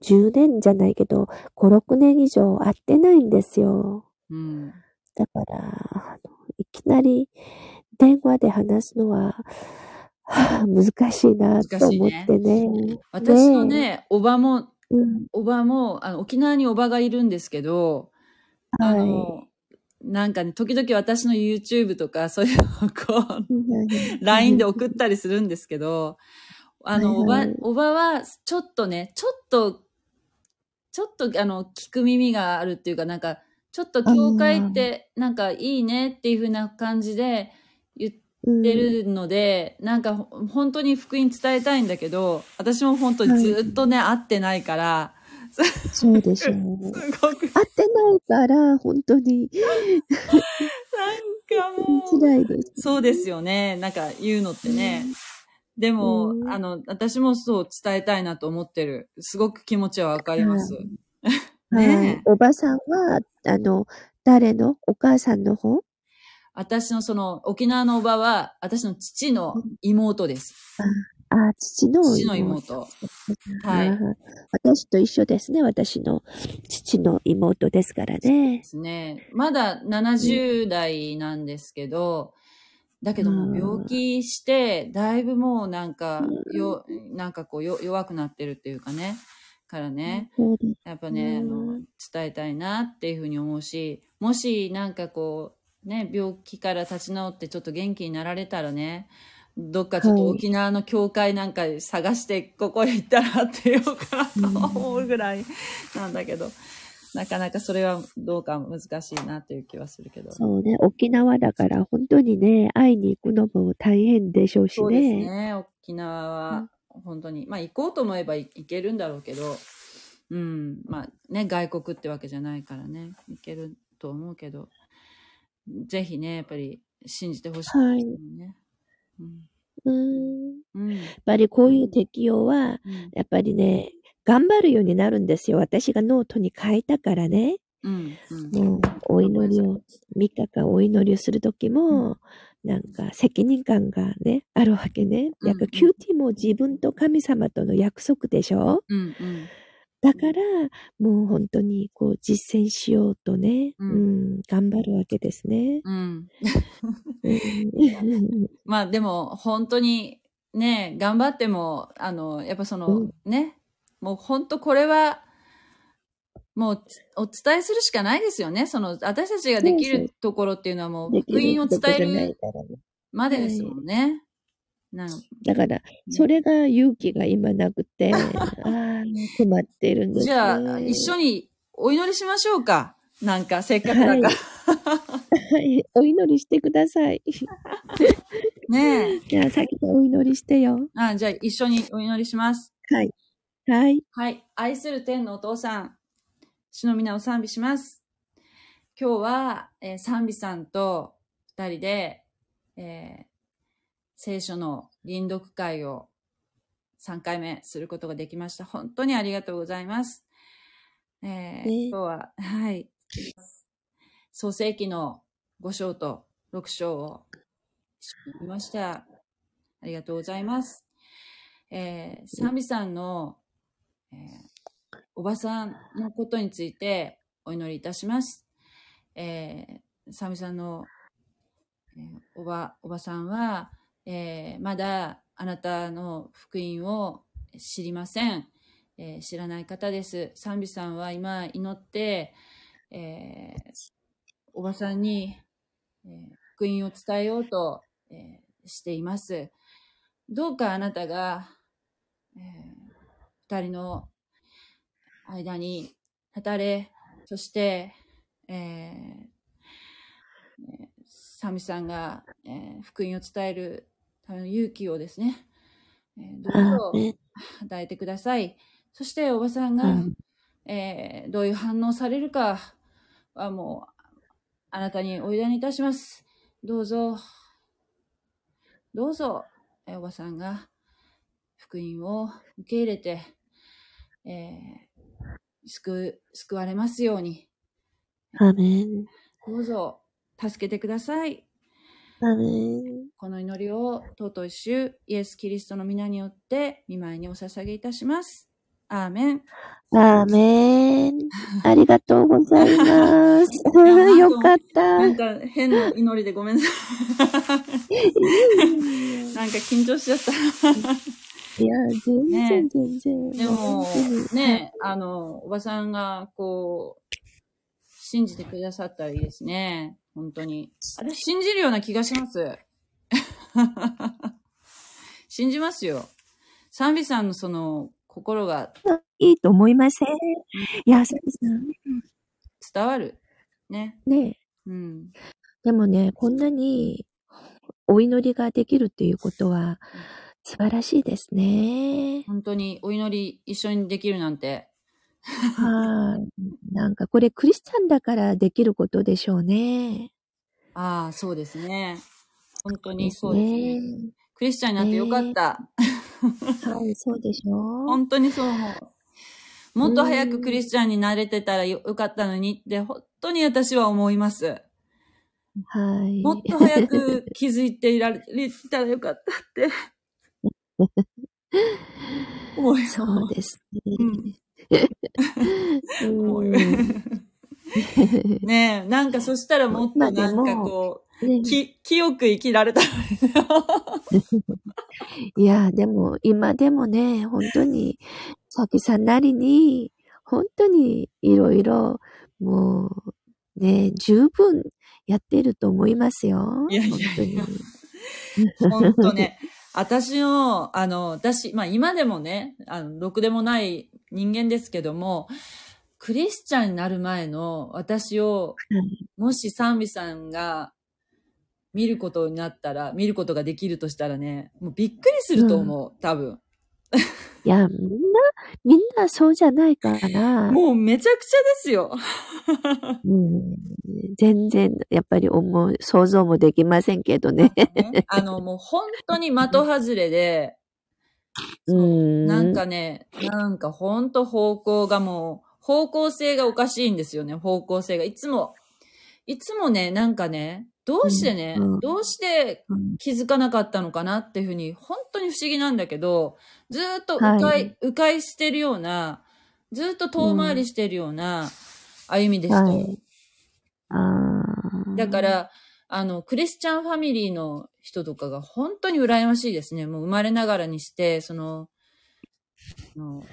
10、10年じゃないけど、5、6年以上会ってないんですよ。うん。だから、いきなり電話で話すのは、はあ難しいなと思ってね。私のね、おばも、うん、おばも、あの、沖縄におばがいるんですけど、あはい。の、なんかね、時々私の YouTube とか、そういうのをこう、うん LINE で送ったりするんですけど、あの、おばおばは、ちょっとね、ちょっと、ちょっと、あの、聞く耳があるっていうか、なんか、ちょっと教会って、なんかいいねっていう風な感じで言ってるので、なんか、ほ本当に福音伝えたいんだけど、私も本当にずっとね、会ってないから、そうでしょう。<laughs> すごく、会ってないから、本当になんかもう、辛いです。そうですよね。なんか言うのってね。でも、うんあの、私もそう伝えたいなと思ってる。すごく気持ちはわかります。<laughs> はいねえ。おばさんは、あの、誰の？お母さんの方？私のその、沖縄のおばは、私の父の妹です。あ、父の父の妹。はいあ私と一緒ですね。私の父の妹ですからねで。すね。まだ70代なんですけど、だけどもうん。病気して、だいぶもうなんか、うん。よ、なんかこうよ、弱くなってるっていうかね。からね。やっぱね、あのうん、伝えたいなっていうふうに思うし、もしなんかこう、ね、病気から立ち直ってちょっと元気になられたらね、どっかちょっとはい。沖縄の教会なんか探してここへ行ったらってようかなと <laughs> 思うぐらいなんだけど、なかなかそれはどうか難しいなっていう気はするけど。そうね。沖縄だから本当にね、会いに行くのも大変でしょうしそうですね。ね、沖縄は本当に、まあ行こうと思えば行けるんだろうけど、うん、まあね、外国ってわけじゃないからね、行けると思うけど、ぜひね、やっぱり信じてほしいはいですよね。うん。うん。うん。やっぱりこういう適用は、うん。やっぱりね、頑張るようになるんですよ。私がノートに書いたからね。うんうん。もう、お祈りを、3日間お祈りをするときも、なんか責任感がね、あるわけね。うんやっぱ QT も自分と神様との約束でしょ？うんうん。だから、もう本当にこう実践しようとね、ううんん、頑張るわけですね。うん。うん。<laughs> まあでも本当にね、頑張っても、あの、やっぱその、うん。ね、もう本当これは、もうつお伝えするしかないですよね。その、私たちができるところっていうのはもう、福る音を伝えるまでですもんね。なんだから、それが勇気が今なくて、<laughs> ああ、困ってるんです、ね。じゃあ、一緒にお祈りしましょうか。なんか、せっかくだから。はい、<laughs> お祈りしてください。ねえ。<laughs> じゃあ、先にお祈りしてよ。あじゃあ、一緒にお祈りします。はい。はい。はい。愛する天のお父さん、主の皆を賛美します。今日は、えー賛美さんと二人で、えー聖書の臨読会を3回目することができました。本当にありがとうございます。えーね今日は、はい。創世記の5章と6章を見ました。ありがとうございます。えー、賛美さんの、えーおばさんのことについてお祈りいたします。えー、賛美さんの、えーおば、おばさんは、えーまだあなたの福音を知りません。えー知らない方です。賛美さんは今祈って、えーおばさんに、えー福音を伝えようと、えしています。どうかあなたが、え二人の間に立たれ、そして、えーえーサミさんが、えー福音を伝えるための勇気をですね、えーどうぞ与えてください。そしておばさんが、うんえーどういう反応されるかはもう、あなたにお委ねいたします。どうぞ、どうぞ、えーおばさんが福音を受け入れて、えー救う、救われますように、アーメン。どうぞ、助けてください。アーメン。この祈りを、尊い主、イエス・キリストの皆によって、見舞いにお捧げいたします。アーメン。アーメン。<laughs> ありがとうございます。やよかった。なんか変な祈りでごめんなさい。<laughs> なんか緊張しちゃった。いや、全ね然、全然。でもね、あの、おばさんが、こう、信じてくださったらいいですね。本当に。私信じるような気がします。<laughs> 信じますよ。賛美さんのその、心がいいと思いません？いや、そうです伝わる。ね。ね。うん。でもね、こんなにお祈りができるっていうことは素晴らしいですね。本当にお祈り一緒にできるなんて。はい。なんかこれクリスチャンだからできることでしょうね。ああ、そうですね。本当にそうですね。ね。クリスチャンになってよかった。はい、そうでしょう。本当にそう思う。もっと早くクリスチャンになれてたらよよかったのにって、本当に私は思います。はい。もっと早く気づいていられたらよかったって。そうですうんね。うん <laughs> ねえ、なんかそしたらもっとなんかこねう、き、清く生きられたいや、でも、今でもね、本当に、さきさんなりに、本当にいろいろ、もう、ね、十分やってると思いますよ。いやいやいや本当に。本当ね。私の、あの、私、まあ今でもね、あの、ろくでもない人間ですけども、クリスチャンになる前の私を、もし賛美さんが見ることになったら、見ることができるとしたらね、もうびっくりすると思う、多分。いや、みんな、みんなそうじゃないかな。もうめちゃくちゃですよ。<laughs> うん、全然、やっぱり思う、想像もできませんけどね。ねあの、もう本当に的外れで、<laughs> そううん。なんかね、なんかほんと方向がもう、方向性がおかしいんですよね、方向性が。いつも、いつもね、なんかね、どうしてね、うんうんどうしてうん気づかなかったのかなっていうふうに、本当に不思議なんだけど、ずーっと迂回、はい迂回してるような、ずーっと遠回りしてるような歩みでしたよ。はい。だか、ら、あの、クリスチャンファミリーの人とかが本当に羨ましいですね。もう生まれながらにして、その、あの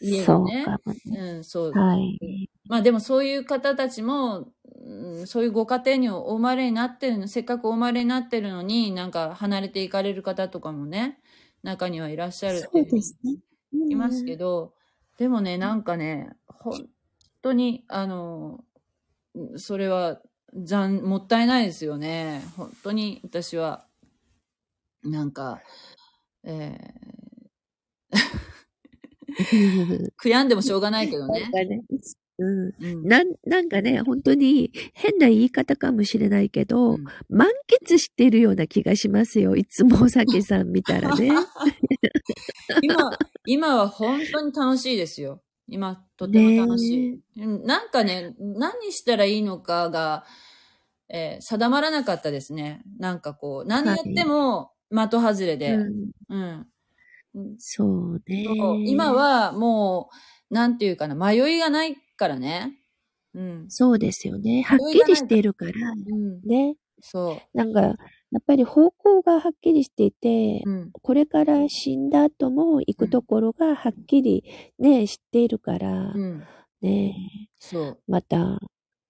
家そうがね。かもね。うん、そう。はい。まあでもそういう方たちも、うんそういうご家庭にお生まれになってるの、せっかくお生まれになってるのに、なんか離れていかれる方とかもね、中にはいらっしゃるってそいうですね。いますけど、でもね、なんかね、本当に、あの、それは残、もったいないですよね。本当に私は、なんか、えー、<laughs> 悔やんでもしょうがないけどね、うん。うんなん、なんかね、本当に変な言い方かもしれないけど、うん満喫してるような気がしますよ。いつもお酒さん見たらね。<laughs> 今、今は本当に楽しいですよ。今、とても楽しい。うんなんかね、何したらいいのかが、えー定まらなかったですね。なんかこう、何やっても的外れで。うんうん。そうね。今、はもう、なんていうかな、迷いがないからね。うん。そうですよね。はっきりしてるから。うん。ね。そなんか、やっぱり方向がはっきりしていて、う。うん。これから死んだ後も行くところがはっきりね、知っているから、うん。ね、そう。また、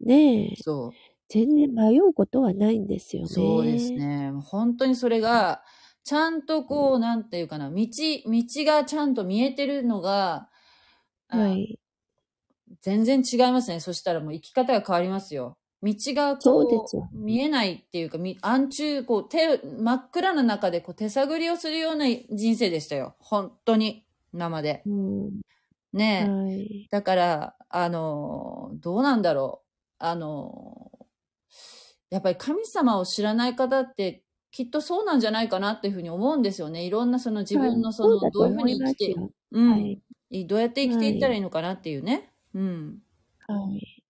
ね、そう。全然迷うことはないんですよね。そうです。ね。本当にそれが、ちゃんとこう、なんていうかな、道、道がちゃんと見えてるのが、あはい。全然違いますね。そしたらもう生き方が変わりますよ。道がこう、見えないっていうか、み暗中、こう、手、真っ暗な中でこう手探りをするような人生でしたよ。本当に、生で。うん。ねえ。はい。だから、あの、どうなんだろう。あの、やっぱり神様を知らない方って、きっとそうなんじゃないかなっていうふうに思うんですよね。いろんなその自分のその、はいどういうふうに生きて、そうん、はい。どうやって生きていったらいいのかなっていうね。うん。はい。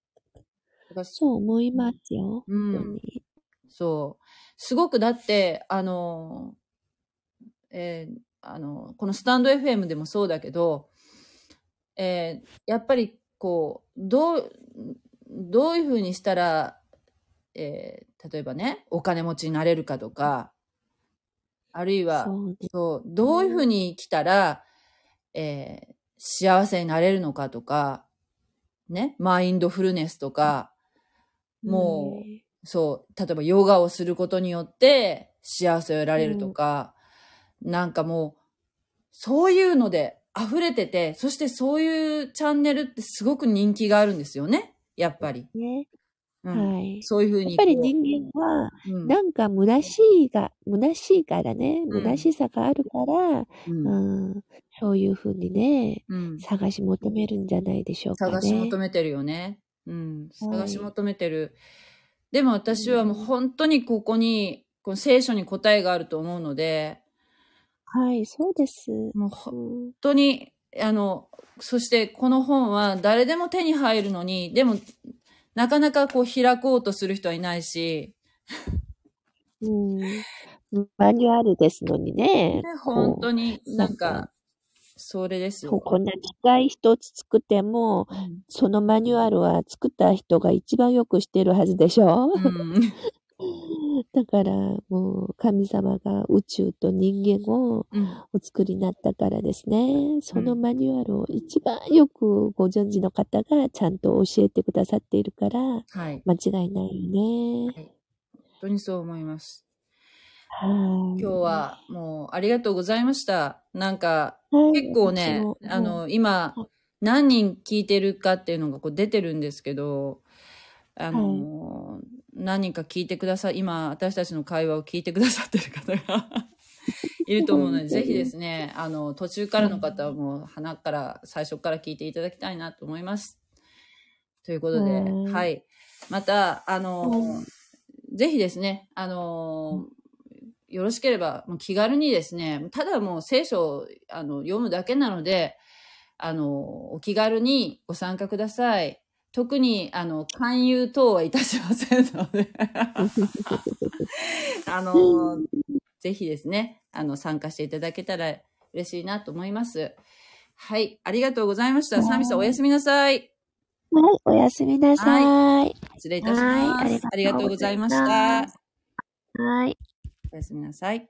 かそう思いますよ。うん。そう。すごくだって、あの、えーあの、このスタンド FM でもそうだけど、えーやっぱりこう、どう、どういうふうにしたら、えー例えばね、お金持ちになれるかとか、あるいは、そうどういうふうに生きたら、えー幸せになれるのかとか、ね、マインドフルネスとか、もうねそう、例えばヨガをすることによって幸せを得られるとか、なんかもう、そういうので溢れてて、そしてそういうチャンネルってすごく人気があるんですよね、やっぱり。ね。うんはい。そういうふうにやっぱり人間は、うんなんか虚しいが、虚しいからね、うん虚しさがあるから、うんうん、そういうふうにね、うん探し求めるんじゃないでしょうかね。探し求めてるよね。うん。はい探し求めてる。でも私はもう本当にここに、この聖書に答えがあると思うので、はい、そうです。もう本当に、あの、そしてこの本は誰でも手に入るのに、でも、なかなかこう開こうとする人はいないし、うん、マニュアルですのにね。本当になんかか、それですよ。こんな機械一つ作っても、うん。そのマニュアルは作った人が一番よくしてるはずでしょ、うんだからもう神様が宇宙と人間をうんお作りになったからですね。そのマニュアルを一番よくご存知の方がちゃんと教えてくださっているからはい。間違いないよね。本当にそう思います。はい。今日はもうありがとうございました。なんか、はい結構ねあの、今、何人聞いてるかっていうのがこう出てるんですけど、あの、何人か聞いてください、今、私たちの会話を聞いてくださってる方が <laughs> いると思うので、ぜひですね、あの、途中からの方はもう、鼻から、最初から聞いていただきたいなと思います。ということで、はいはい。また、あの、はぜひですね、あの、よろしければ、もう気軽にですね、ただもう聖書をあの読むだけなので、あの、お気軽にご参加ください。特に、あの、勧誘等はいたしませんので、<laughs> あの、ぜひですね、あの、参加していただけたら嬉しいなと思います。はい、ありがとうござざいました。サミさんおやすみなさい。はい、おやすみなさい。失礼いたします。はいありがとうございました。はい。おやすみなさい。